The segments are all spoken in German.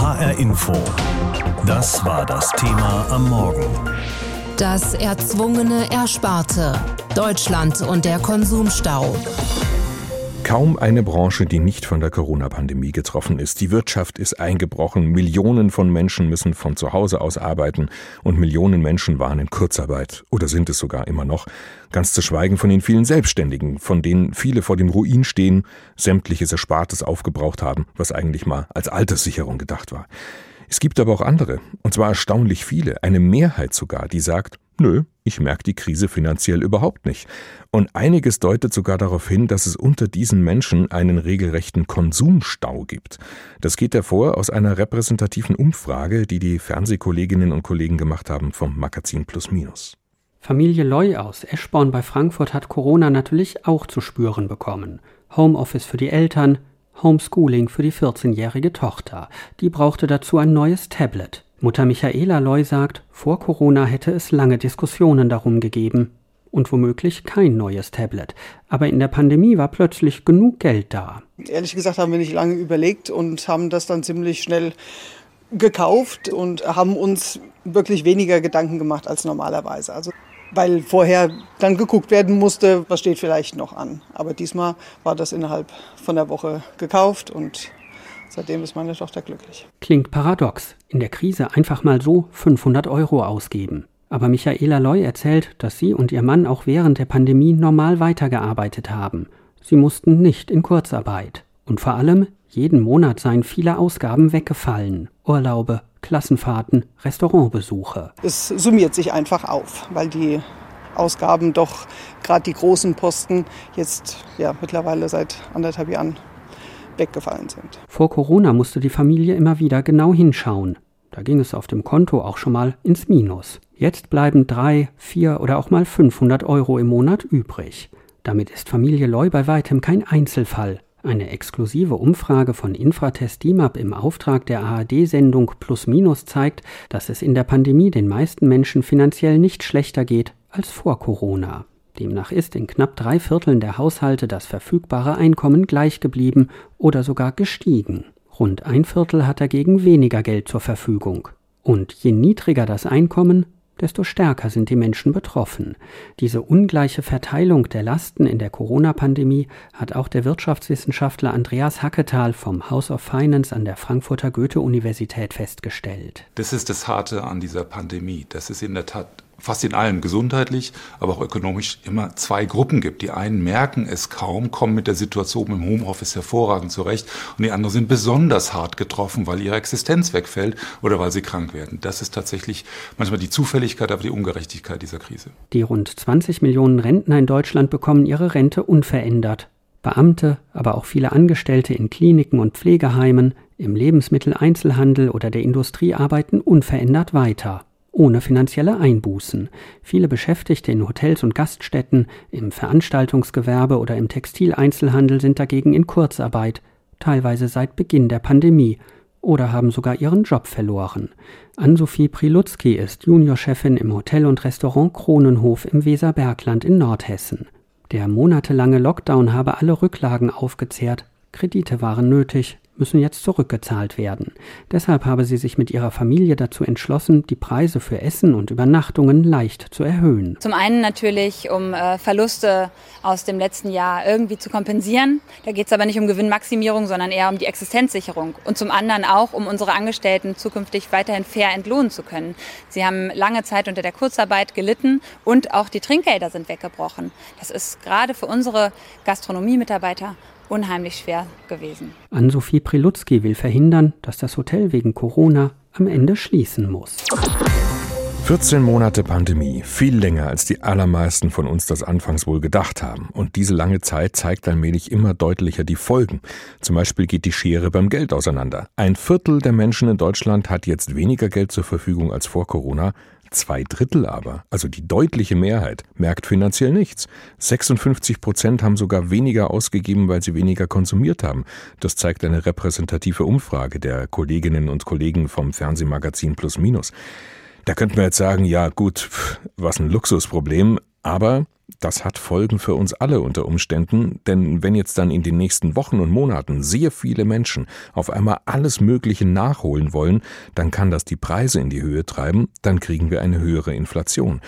HR Info. Das war das Thema am Morgen. Das erzwungene Ersparte. Deutschland und der Konsumstau. Kaum eine Branche, die nicht von der Corona-Pandemie getroffen ist. Die Wirtschaft ist eingebrochen, Millionen von Menschen müssen von zu Hause aus arbeiten und Millionen Menschen waren in Kurzarbeit oder sind es sogar immer noch. Ganz zu schweigen von den vielen Selbstständigen, von denen viele vor dem Ruin stehen, sämtliches Erspartes aufgebraucht haben, was eigentlich mal als Alterssicherung gedacht war. Es gibt aber auch andere, und zwar erstaunlich viele, eine Mehrheit sogar, die sagt, nö, ich merke die Krise finanziell überhaupt nicht. Und einiges deutet sogar darauf hin, dass es unter diesen Menschen einen regelrechten Konsumstau gibt. Das geht hervor aus einer repräsentativen Umfrage, die die Fernsehkolleginnen und Kollegen gemacht haben vom Magazin Plus Minus. Familie Loy aus Eschborn bei Frankfurt hat Corona natürlich auch zu spüren bekommen. Homeoffice für die Eltern, Homeschooling für die 14-jährige Tochter. Die brauchte dazu ein neues Tablet. Mutter Michaela Loy sagt, vor Corona hätte es lange Diskussionen darum gegeben. Und womöglich kein neues Tablet. Aber in der Pandemie war plötzlich genug Geld da. Ehrlich gesagt haben wir nicht lange überlegt und haben das dann ziemlich schnell gekauft und haben uns wirklich weniger Gedanken gemacht als normalerweise. Also weil vorher dann geguckt werden musste, was steht vielleicht noch an. Aber diesmal war das innerhalb von der Woche gekauft und seitdem ist meine Tochter glücklich. Klingt paradox, in der Krise einfach mal so 500 Euro ausgeben. Aber Michaela Loy erzählt, dass sie und ihr Mann auch während der Pandemie normal weitergearbeitet haben. Sie mussten nicht in Kurzarbeit. Und vor allem, jeden Monat seien viele Ausgaben weggefallen. Urlaube, Klassenfahrten, Restaurantbesuche. Es summiert sich einfach auf, weil die Ausgaben doch gerade die großen Posten jetzt ja mittlerweile seit anderthalb Jahren weggefallen sind. Vor Corona musste die Familie immer wieder genau hinschauen. Da ging es auf dem Konto auch schon mal ins Minus. Jetzt bleiben drei, vier oder auch mal 500 Euro im Monat übrig. Damit ist Familie Loy bei weitem kein Einzelfall. Eine exklusive Umfrage von Infratest DIMAP im Auftrag der ARD-Sendung Plus Minus zeigt, dass es in der Pandemie den meisten Menschen finanziell nicht schlechter geht als vor Corona. Demnach ist in knapp drei Vierteln der Haushalte das verfügbare Einkommen gleich geblieben oder sogar gestiegen. Rund ein Viertel hat dagegen weniger Geld zur Verfügung. Und je niedriger das Einkommen, desto stärker sind die Menschen betroffen. Diese ungleiche Verteilung der Lasten in der Corona-Pandemie hat auch der Wirtschaftswissenschaftler Andreas Hacketal vom House of Finance an der Frankfurter Goethe-Universität festgestellt. Das ist das Harte an dieser Pandemie. Das ist in der Tat fast in allem gesundheitlich, aber auch ökonomisch immer zwei Gruppen gibt. Die einen merken es kaum, kommen mit der Situation im Homeoffice hervorragend zurecht und die anderen sind besonders hart getroffen, weil ihre Existenz wegfällt oder weil sie krank werden. Das ist tatsächlich manchmal die Zufälligkeit, aber die Ungerechtigkeit dieser Krise. Die rund 20 Millionen Rentner in Deutschland bekommen ihre Rente unverändert. Beamte, aber auch viele Angestellte in Kliniken und Pflegeheimen, im Lebensmitteleinzelhandel oder der Industrie arbeiten unverändert weiter ohne finanzielle Einbußen. Viele Beschäftigte in Hotels und Gaststätten, im Veranstaltungsgewerbe oder im Textileinzelhandel sind dagegen in Kurzarbeit, teilweise seit Beginn der Pandemie, oder haben sogar ihren Job verloren. Ann-Sophie Prilutzki ist Juniorchefin im Hotel und Restaurant Kronenhof im Weserbergland in Nordhessen. Der monatelange Lockdown habe alle Rücklagen aufgezehrt, Kredite waren nötig, müssen jetzt zurückgezahlt werden. Deshalb habe sie sich mit ihrer Familie dazu entschlossen, die Preise für Essen und Übernachtungen leicht zu erhöhen. Zum einen natürlich, um äh, Verluste aus dem letzten Jahr irgendwie zu kompensieren. Da geht es aber nicht um Gewinnmaximierung, sondern eher um die Existenzsicherung. Und zum anderen auch, um unsere Angestellten zukünftig weiterhin fair entlohnen zu können. Sie haben lange Zeit unter der Kurzarbeit gelitten und auch die Trinkgelder sind weggebrochen. Das ist gerade für unsere Gastronomiemitarbeiter unheimlich schwer gewesen. Ann-Sophie Prilutzki will verhindern, dass das Hotel wegen Corona am Ende schließen muss. 14 Monate Pandemie, viel länger als die allermeisten von uns das anfangs wohl gedacht haben. Und diese lange Zeit zeigt allmählich immer deutlicher die Folgen. Zum Beispiel geht die Schere beim Geld auseinander. Ein Viertel der Menschen in Deutschland hat jetzt weniger Geld zur Verfügung als vor Corona. Zwei Drittel aber, also die deutliche Mehrheit, merkt finanziell nichts. 56 Prozent haben sogar weniger ausgegeben, weil sie weniger konsumiert haben. Das zeigt eine repräsentative Umfrage der Kolleginnen und Kollegen vom Fernsehmagazin Plus Minus. Da könnten wir jetzt sagen, ja gut, was ein Luxusproblem, aber Das hat Folgen für uns alle unter Umständen, denn wenn jetzt dann in den nächsten Wochen und Monaten sehr viele Menschen auf einmal alles Mögliche nachholen wollen, dann kann das die Preise in die Höhe treiben, dann kriegen wir eine höhere Inflation.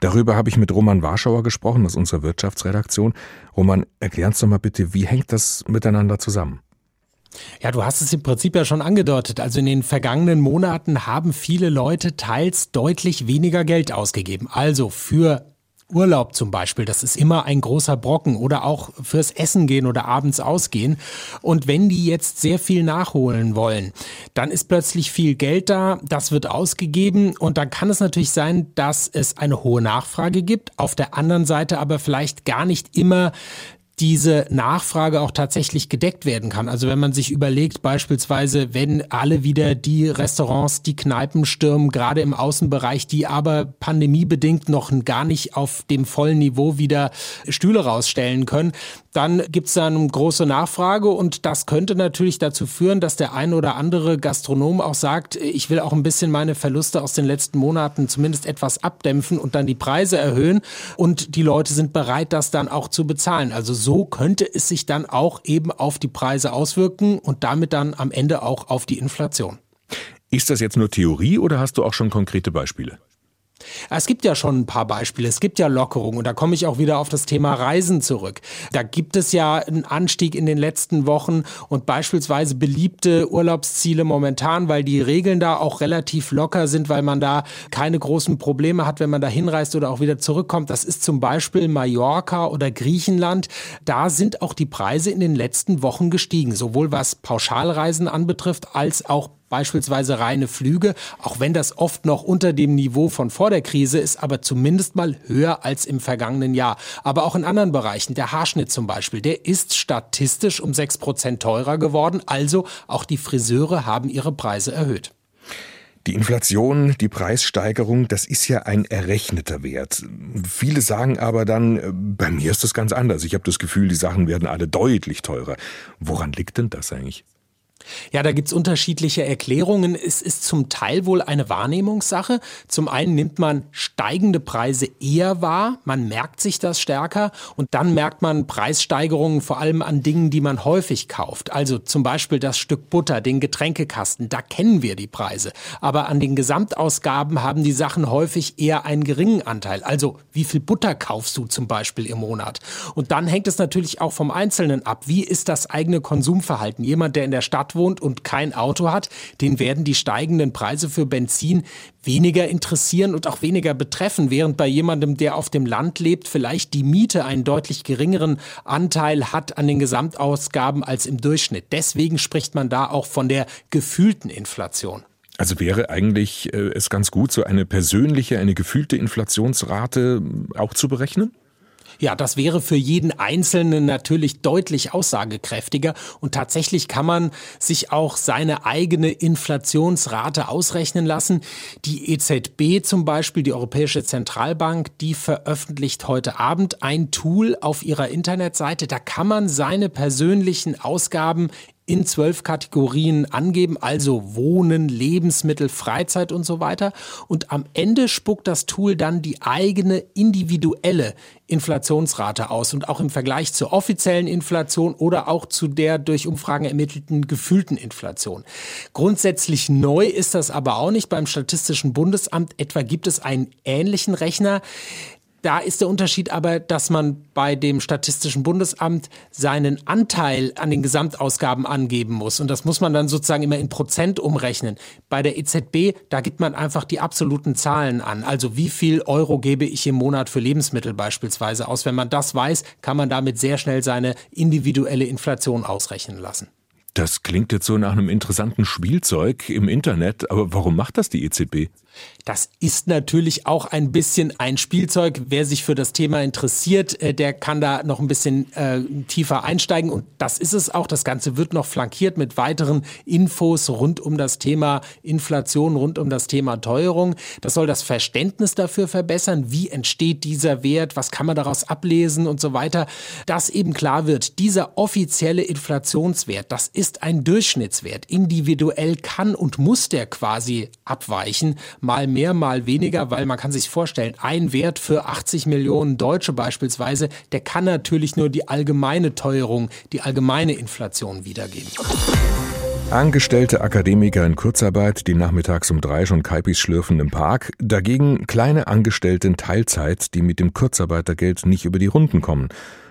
Darüber habe ich mit Roman Warschauer gesprochen aus unserer Wirtschaftsredaktion. Roman, erklär uns doch mal bitte, wie hängt das miteinander zusammen? Ja, du hast es im Prinzip ja schon angedeutet. Also in den vergangenen Monaten haben viele Leute teils deutlich weniger Geld ausgegeben. Also für Urlaub zum Beispiel, das ist immer ein großer Brocken oder auch fürs Essen gehen oder abends ausgehen. Und wenn die jetzt sehr viel nachholen wollen, dann ist plötzlich viel Geld da, das wird ausgegeben und dann kann es natürlich sein, dass es eine hohe Nachfrage gibt, auf der anderen Seite aber vielleicht gar nicht immer diese Nachfrage auch tatsächlich gedeckt werden kann. Also wenn man sich überlegt, beispielsweise, wenn alle wieder die Restaurants, die Kneipen stürmen, gerade im Außenbereich, die aber pandemiebedingt noch gar nicht auf dem vollen Niveau wieder Stühle rausstellen können, dann gibt es da eine große Nachfrage und das könnte natürlich dazu führen, dass der ein oder andere Gastronom auch sagt, ich will auch ein bisschen meine Verluste aus den letzten Monaten zumindest etwas abdämpfen und dann die Preise erhöhen und die Leute sind bereit, das dann auch zu bezahlen. Also so könnte es sich dann auch eben auf die Preise auswirken und damit dann am Ende auch auf die Inflation. Ist das jetzt nur Theorie oder hast du auch schon konkrete Beispiele? Es gibt ja schon ein paar Beispiele. Es gibt ja Lockerungen und da komme ich auch wieder auf das Thema Reisen zurück. Da gibt es ja einen Anstieg in den letzten Wochen und beispielsweise beliebte Urlaubsziele momentan, weil die Regeln da auch relativ locker sind, weil man da keine großen Probleme hat, wenn man da hinreist oder auch wieder zurückkommt. Das ist zum Beispiel Mallorca oder Griechenland. Da sind auch die Preise in den letzten Wochen gestiegen, sowohl was Pauschalreisen anbetrifft als auch beispielsweise reine Flüge, auch wenn das oft noch unter dem Niveau von vor der Krise ist, aber zumindest mal höher als im vergangenen Jahr. Aber auch in anderen Bereichen, der Haarschnitt zum Beispiel, der ist statistisch um sechs Prozent teurer geworden, also auch die Friseure haben ihre Preise erhöht. Die Inflation, die Preissteigerung, das ist ja ein errechneter Wert. Viele sagen aber dann, äh, bei mir ist das ganz anders. Ich habe das Gefühl, die Sachen werden alle deutlich teurer. Woran liegt denn das eigentlich? Ja, da gibt's unterschiedliche Erklärungen. Es ist zum Teil wohl eine Wahrnehmungssache. Zum einen nimmt man steigende Preise eher wahr, man merkt sich das stärker und dann merkt man Preissteigerungen vor allem an Dingen, die man häufig kauft. Also zum Beispiel das Stück Butter, den Getränkekasten, da kennen wir die Preise. Aber an den Gesamtausgaben haben die Sachen häufig eher einen geringen Anteil. Also wie viel Butter kaufst du zum Beispiel im Monat? Und dann hängt es natürlich auch vom Einzelnen ab. Wie ist das eigene Konsumverhalten? Jemand, der in der Stadt wohnt und kein Auto hat, den werden die steigenden Preise für Benzin weniger interessieren und auch weniger betreffen, während bei jemandem, der auf dem Land lebt, vielleicht die Miete einen deutlich geringeren Anteil hat an den Gesamtausgaben als im Durchschnitt. Deswegen spricht man da auch von der gefühlten Inflation. Also wäre eigentlich äh, es ganz gut, so eine persönliche, eine gefühlte Inflationsrate auch zu berechnen? Ja, das wäre für jeden Einzelnen natürlich deutlich aussagekräftiger und tatsächlich kann man sich auch seine eigene Inflationsrate ausrechnen lassen. Die EZB zum Beispiel, die Europäische Zentralbank, die veröffentlicht heute Abend ein Tool auf ihrer Internetseite. Da kann man seine persönlichen Ausgaben in zwölf Kategorien angeben, also Wohnen, Lebensmittel, Freizeit und so weiter. Und am Ende spuckt das Tool dann die eigene individuelle Inflationsrate aus und auch im Vergleich zur offiziellen Inflation oder auch zu der durch Umfragen ermittelten gefühlten Inflation. Grundsätzlich neu ist das aber auch nicht. Beim Statistischen Bundesamt etwa gibt es einen ähnlichen Rechner. Da ist der Unterschied aber, dass man bei dem Statistischen Bundesamt seinen Anteil an den Gesamtausgaben angeben muss. Und das muss man dann sozusagen immer in Prozent umrechnen. Bei der EZB, da gibt man einfach die absoluten Zahlen an. Also wie viel Euro gebe ich im Monat für Lebensmittel beispielsweise aus. Wenn man das weiß, kann man damit sehr schnell seine individuelle Inflation ausrechnen lassen. Das klingt jetzt so nach einem interessanten Spielzeug im Internet, aber warum macht das die EZB? Das ist natürlich auch ein bisschen ein Spielzeug. Wer sich für das Thema interessiert, äh, der kann da noch ein bisschen äh, tiefer einsteigen. Und das ist es auch. Das Ganze wird noch flankiert mit weiteren Infos rund um das Thema Inflation, rund um das Thema Teuerung. Das soll das Verständnis dafür verbessern. Wie entsteht dieser Wert? Was kann man daraus ablesen und so weiter? Dass eben klar wird, dieser offizielle Inflationswert, das ist ein Durchschnittswert. Individuell kann und muss der quasi abweichen mal mehr, mal weniger, weil man kann sich vorstellen, ein Wert für 80 Millionen Deutsche beispielsweise, der kann natürlich nur die allgemeine Teuerung, die allgemeine Inflation wiedergeben. Angestellte Akademiker in Kurzarbeit, die nachmittags um drei schon Kaipis schlürfen im Park. Dagegen kleine Angestellte in Teilzeit, die mit dem Kurzarbeitergeld nicht über die Runden kommen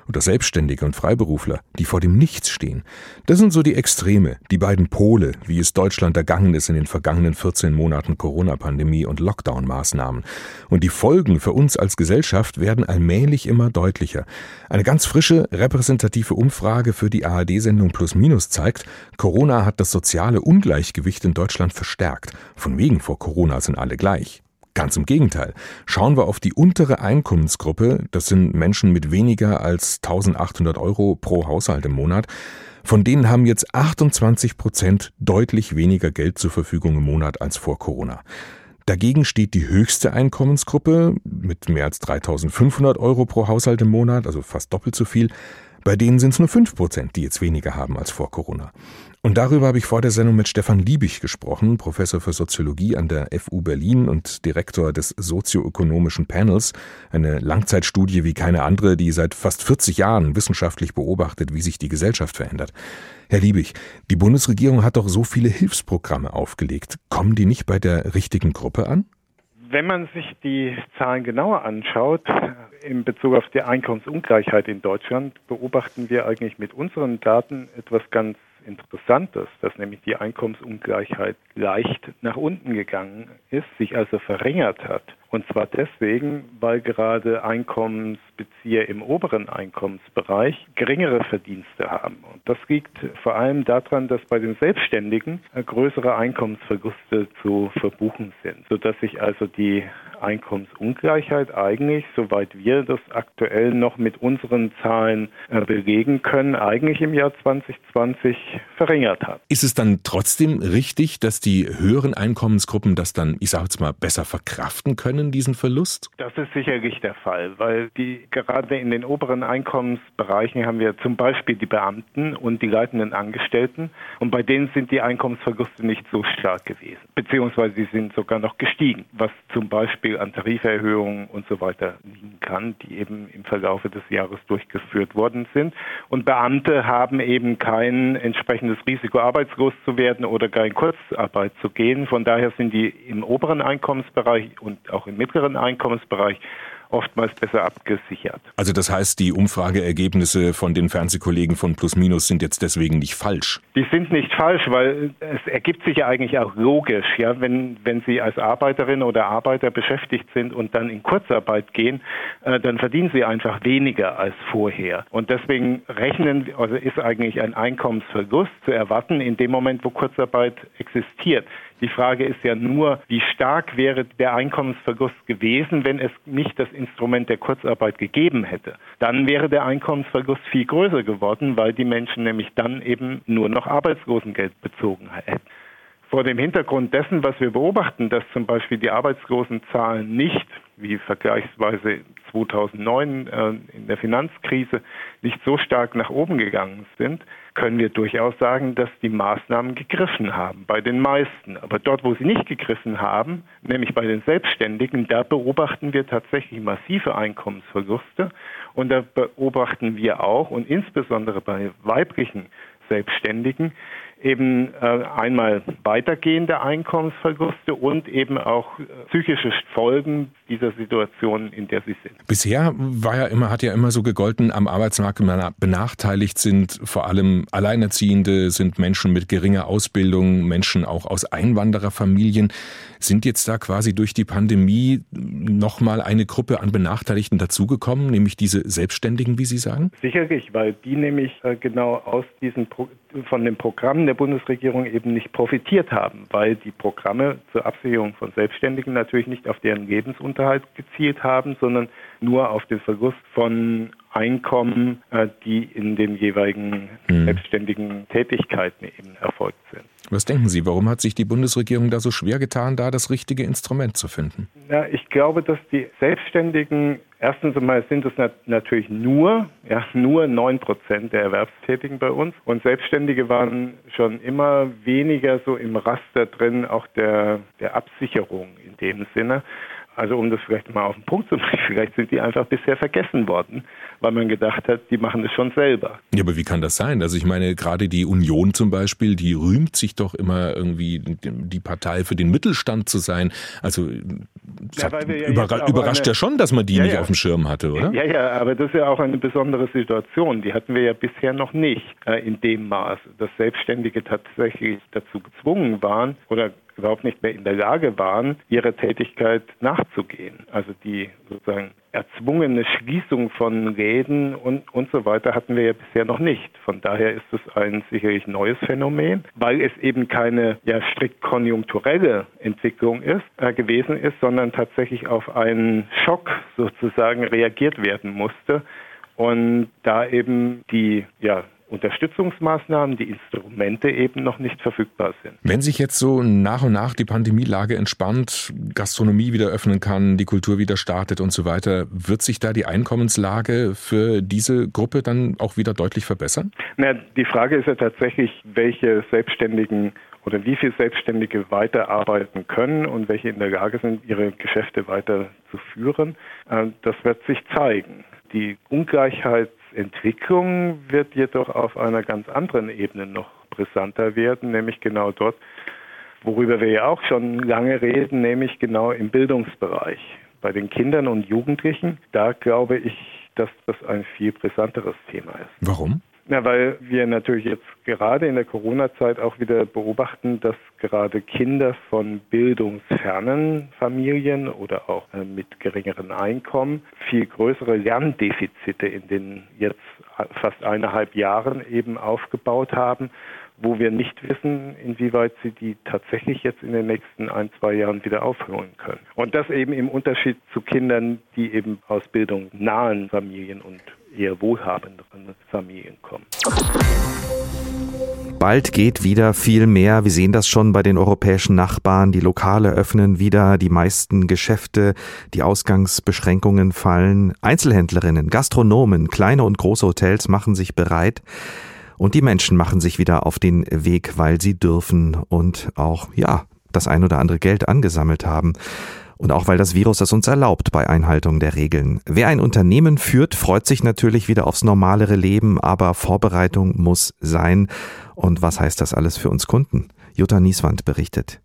oder Selbstständige und Freiberufler, die vor dem Nichts stehen. Das sind so die Extreme, die beiden Pole, wie es Deutschland ergangen ist in den vergangenen 14 Monaten Corona-Pandemie und Lockdown-Maßnahmen. Und die Folgen für uns als Gesellschaft werden allmählich immer deutlicher. Eine ganz frische, repräsentative Umfrage für die ARD-Sendung Plus Minus zeigt, Corona hat das soziale Ungleichgewicht in Deutschland verstärkt. Von wegen vor Corona sind alle gleich. Ganz im Gegenteil. Schauen wir auf die untere Einkommensgruppe, das sind Menschen mit weniger als 1800 Euro pro Haushalt im Monat, von denen haben jetzt 28 Prozent deutlich weniger Geld zur Verfügung im Monat als vor Corona. Dagegen steht die höchste Einkommensgruppe mit mehr als 3500 Euro pro Haushalt im Monat, also fast doppelt so viel. Bei denen sind es nur 5 Prozent, die jetzt weniger haben als vor Corona. Und darüber habe ich vor der Sendung mit Stefan Liebig gesprochen, Professor für Soziologie an der FU Berlin und Direktor des sozioökonomischen Panels, eine Langzeitstudie wie keine andere, die seit fast 40 Jahren wissenschaftlich beobachtet, wie sich die Gesellschaft verändert. Herr Liebig, die Bundesregierung hat doch so viele Hilfsprogramme aufgelegt. Kommen die nicht bei der richtigen Gruppe an? Wenn man sich die Zahlen genauer anschaut, in Bezug auf die Einkommensungleichheit in Deutschland, beobachten wir eigentlich mit unseren Daten etwas ganz Interessantes, dass nämlich die Einkommensungleichheit leicht nach unten gegangen ist, sich also verringert hat. Und zwar deswegen, weil gerade Einkommensbezieher im oberen Einkommensbereich geringere Verdienste haben. Und das liegt vor allem daran, dass bei den Selbstständigen größere Einkommensverluste zu verbuchen sind, sodass sich also die Einkommensungleichheit eigentlich, soweit wir das aktuell noch mit unseren Zahlen äh, belegen können, eigentlich im Jahr 2020 verringert hat. Ist es dann trotzdem richtig, dass die höheren Einkommensgruppen das dann, ich sage jetzt mal, besser verkraften können, diesen Verlust? Das ist sicherlich der Fall, weil die gerade in den oberen Einkommensbereichen haben wir zum Beispiel die Beamten und die leitenden Angestellten und bei denen sind die Einkommensverluste nicht so stark gewesen, beziehungsweise sie sind sogar noch gestiegen, was zum Beispiel Beispiel an Tariferhöhungen und so weiter liegen kann, die eben im Verlaufe des Jahres durchgeführt worden sind. Und Beamte haben eben kein entsprechendes Risiko, arbeitslos zu werden oder gar in Kurzarbeit zu gehen. Von daher sind die im oberen Einkommensbereich und auch im mittleren Einkommensbereich oftmals besser abgesichert. Also das heißt, die Umfrageergebnisse von den Fernsehkollegen von Plus Minus sind jetzt deswegen nicht falsch? Die sind nicht falsch, weil es ergibt sich ja eigentlich auch logisch, ja, wenn, wenn Sie als Arbeiterin oder Arbeiter beschäftigt sind und dann in Kurzarbeit gehen, äh, dann verdienen Sie einfach weniger als vorher. Und deswegen rechnen, also ist eigentlich ein Einkommensverlust zu erwarten in dem Moment, wo Kurzarbeit existiert. Die Frage ist ja nur, wie stark wäre der Einkommensverlust gewesen, wenn es nicht das Instrument der Kurzarbeit gegeben hätte. Dann wäre der Einkommensverlust viel größer geworden, weil die Menschen nämlich dann eben nur noch Arbeitslosengeld bezogen hätten. Vor dem Hintergrund dessen, was wir beobachten, dass zum Beispiel die Arbeitslosenzahlen nicht, wie vergleichsweise 2009 äh, in der Finanzkrise, nicht so stark nach oben gegangen sind, können wir durchaus sagen, dass die Maßnahmen gegriffen haben, bei den meisten. Aber dort, wo sie nicht gegriffen haben, nämlich bei den Selbstständigen, da beobachten wir tatsächlich massive Einkommensverluste. Und da beobachten wir auch, und insbesondere bei weiblichen Selbstständigen, eben äh, einmal weitergehende Einkommensverluste und eben auch äh, psychische Folgen dieser Situation, in der sie sind. Bisher war ja immer, hat ja immer so gegolten, am Arbeitsmarkt benachteiligt sind vor allem Alleinerziehende, sind Menschen mit geringer Ausbildung, Menschen auch aus Einwandererfamilien. Sind jetzt da quasi durch die Pandemie nochmal eine Gruppe an Benachteiligten dazugekommen, nämlich diese Selbstständigen, wie Sie sagen? Sicherlich, weil die nämlich äh, genau aus diesen Pro von den Programmen der Bundesregierung eben nicht profitiert haben, weil die Programme zur Absicherung von Selbstständigen natürlich nicht auf deren Lebensunterhalt gezielt haben, sondern nur auf den Verlust von Einkommen, äh, die in den jeweiligen hm. selbstständigen Tätigkeiten eben erfolgt sind. Was denken Sie, warum hat sich die Bundesregierung da so schwer getan, da das richtige Instrument zu finden? Ja, ich glaube, dass die Selbstständigen Erstens einmal sind es nat natürlich nur, ja, nur 9 Prozent der Erwerbstätigen bei uns. Und Selbstständige waren schon immer weniger so im Raster drin, auch der, der Absicherung in dem Sinne. Also um das vielleicht mal auf den Punkt zu bringen, vielleicht sind die einfach bisher vergessen worden, weil man gedacht hat, die machen das schon selber. Ja, aber wie kann das sein? Also ich meine, gerade die Union zum Beispiel, die rühmt sich doch immer irgendwie die Partei für den Mittelstand zu sein. Also ja, ja überra überrascht eine, ja schon, dass man die ja, nicht auf dem Schirm hatte, oder? Ja, ja, aber das ist ja auch eine besondere Situation. Die hatten wir ja bisher noch nicht äh, in dem Maß, dass Selbstständige tatsächlich dazu gezwungen waren oder überhaupt nicht mehr in der Lage waren, ihrer Tätigkeit nachzugehen. Also die sozusagen erzwungene Schließung von Läden und, und so weiter hatten wir ja bisher noch nicht. Von daher ist es ein sicherlich neues Phänomen, weil es eben keine ja, strikt konjunkturelle Entwicklung ist, äh, gewesen ist, sondern tatsächlich auf einen Schock sozusagen reagiert werden musste. Und da eben die ja, Unterstützungsmaßnahmen, die Instrumente eben noch nicht verfügbar sind. Wenn sich jetzt so nach und nach die Pandemielage entspannt, Gastronomie wieder öffnen kann, die Kultur wieder startet und so weiter, wird sich da die Einkommenslage für diese Gruppe dann auch wieder deutlich verbessern? Na, die Frage ist ja tatsächlich, welche Selbstständigen oder wie viele Selbstständige weiterarbeiten können und welche in der Lage sind, ihre Geschäfte weiter zu führen. Äh, das wird sich zeigen. Die Ungleichheit Entwicklung wird jedoch auf einer ganz anderen Ebene noch brisanter werden, nämlich genau dort, worüber wir ja auch schon lange reden, nämlich genau im Bildungsbereich. Bei den Kindern und Jugendlichen, da glaube ich, dass das ein viel brisanteres Thema ist. Warum? Na, weil wir natürlich jetzt gerade in der Corona-Zeit auch wieder beobachten, dass gerade Kinder von bildungsfernen Familien oder auch äh, mit geringeren Einkommen viel größere Lerndefizite in den jetzt fast eineinhalb Jahren eben aufgebaut haben, wo wir nicht wissen, inwieweit sie die tatsächlich jetzt in den nächsten ein, zwei Jahren wieder aufholen können. Und das eben im Unterschied zu Kindern, die eben aus bildungsnahen Familien und eher wohlhabenderen Familien kommen. Bald geht wieder viel mehr. Wir sehen das schon bei den europäischen Nachbarn. Die Lokale öffnen wieder, die meisten Geschäfte, die Ausgangsbeschränkungen fallen. Einzelhändlerinnen, Gastronomen, kleine und große Hotels machen sich bereit. Und die Menschen machen sich wieder auf den Weg, weil sie dürfen und auch, ja, das ein oder andere Geld angesammelt haben. Und auch weil das Virus es uns erlaubt bei Einhaltung der Regeln. Wer ein Unternehmen führt, freut sich natürlich wieder aufs normalere Leben, aber Vorbereitung muss sein. Und was heißt das alles für uns Kunden? Jutta Nieswand berichtet.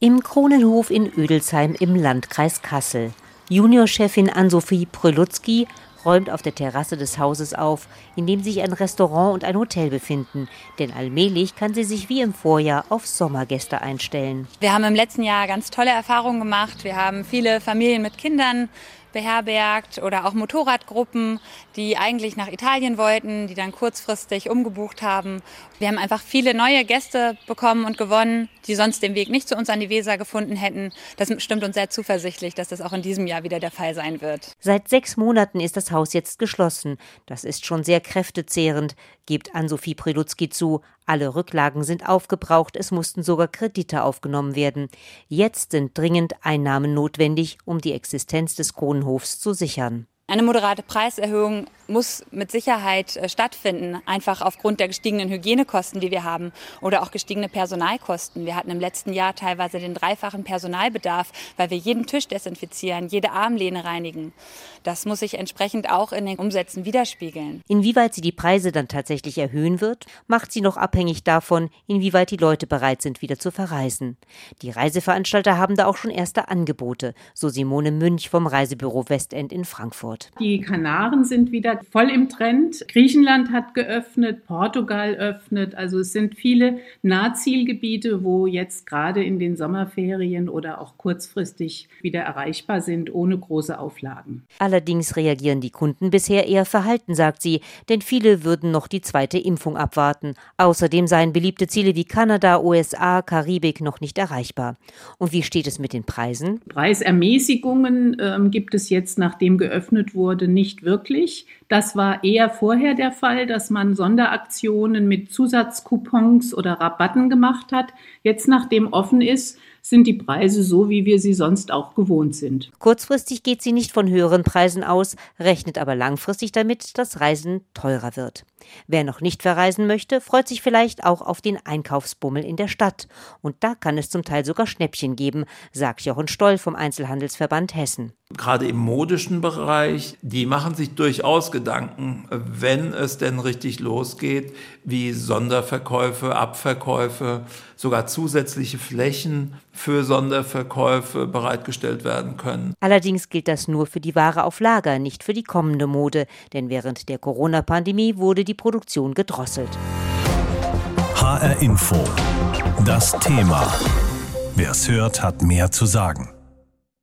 Im Kronenhof in Ödelsheim im Landkreis Kassel. Juniorchefin Ann-Sophie Preluzki räumt auf der Terrasse des Hauses auf, in dem sich ein Restaurant und ein Hotel befinden. Denn allmählich kann sie sich wie im Vorjahr auf Sommergäste einstellen. Wir haben im letzten Jahr ganz tolle Erfahrungen gemacht. Wir haben viele Familien mit Kindern beherbergt oder auch Motorradgruppen, die eigentlich nach Italien wollten, die dann kurzfristig umgebucht haben. Wir haben einfach viele neue Gäste bekommen und gewonnen, die sonst den Weg nicht zu uns an die Weser gefunden hätten. Das stimmt uns sehr zuversichtlich, dass das auch in diesem Jahr wieder der Fall sein wird. Seit sechs Monaten ist das Haus jetzt geschlossen. Das ist schon sehr kräftezehrend, gibt Ann-Sophie Preluzki zu. Alle Rücklagen sind aufgebraucht, es mussten sogar Kredite aufgenommen werden. Jetzt sind dringend Einnahmen notwendig, um die Existenz des Kronenhofs zu sichern. Eine moderate Preiserhöhung muss mit Sicherheit äh, stattfinden, einfach aufgrund der gestiegenen Hygienekosten, die wir haben oder auch gestiegene Personalkosten. Wir hatten im letzten Jahr teilweise den dreifachen Personalbedarf, weil wir jeden Tisch desinfizieren, jede Armlehne reinigen. Das muss sich entsprechend auch in den Umsätzen widerspiegeln. Inwieweit sie die Preise dann tatsächlich erhöhen wird, macht sie noch abhängig davon, inwieweit die Leute bereit sind, wieder zu verreisen. Die Reiseveranstalter haben da auch schon erste Angebote, so Simone Münch vom Reisebüro Westend in Frankfurt. Die Kanaren sind wieder voll im Trend. Griechenland hat geöffnet, Portugal öffnet. Also es sind viele Nahzielgebiete, wo jetzt gerade in den Sommerferien oder auch kurzfristig wieder erreichbar sind, ohne große Auflagen. Allerdings reagieren die Kunden bisher eher verhalten, sagt sie, denn viele würden noch die zweite Impfung abwarten. Außerdem seien beliebte Ziele wie Kanada, USA, Karibik noch nicht erreichbar. Und wie steht es mit den Preisen? Preisermäßigungen ähm, gibt es jetzt, nachdem geöffnet wurde, nicht wirklich. Das war eher vorher der Fall, dass man Sonderaktionen mit Zusatzcoupons oder Rabatten gemacht hat. Jetzt, nachdem offen ist, sind die Preise so, wie wir sie sonst auch gewohnt sind. Kurzfristig geht sie nicht von höheren Preisen aus, rechnet aber langfristig damit, dass Reisen teurer wird. Wer noch nicht verreisen möchte, freut sich vielleicht auch auf den Einkaufsbummel in der Stadt. Und da kann es zum Teil sogar Schnäppchen geben, sagt Jochen Stoll vom Einzelhandelsverband Hessen. Gerade im modischen Bereich, die machen sich durchaus Gedanken, wenn es denn richtig losgeht, wie Sonderverkäufe, Abverkäufe, sogar zusätzliche Flächen für Sonderverkäufe bereitgestellt werden können. Allerdings gilt das nur für die Ware auf Lager, nicht für die kommende Mode, denn während der Corona-Pandemie wurde die Produktion gedrosselt. HR Info. Das Thema. Wer es hört, hat mehr zu sagen.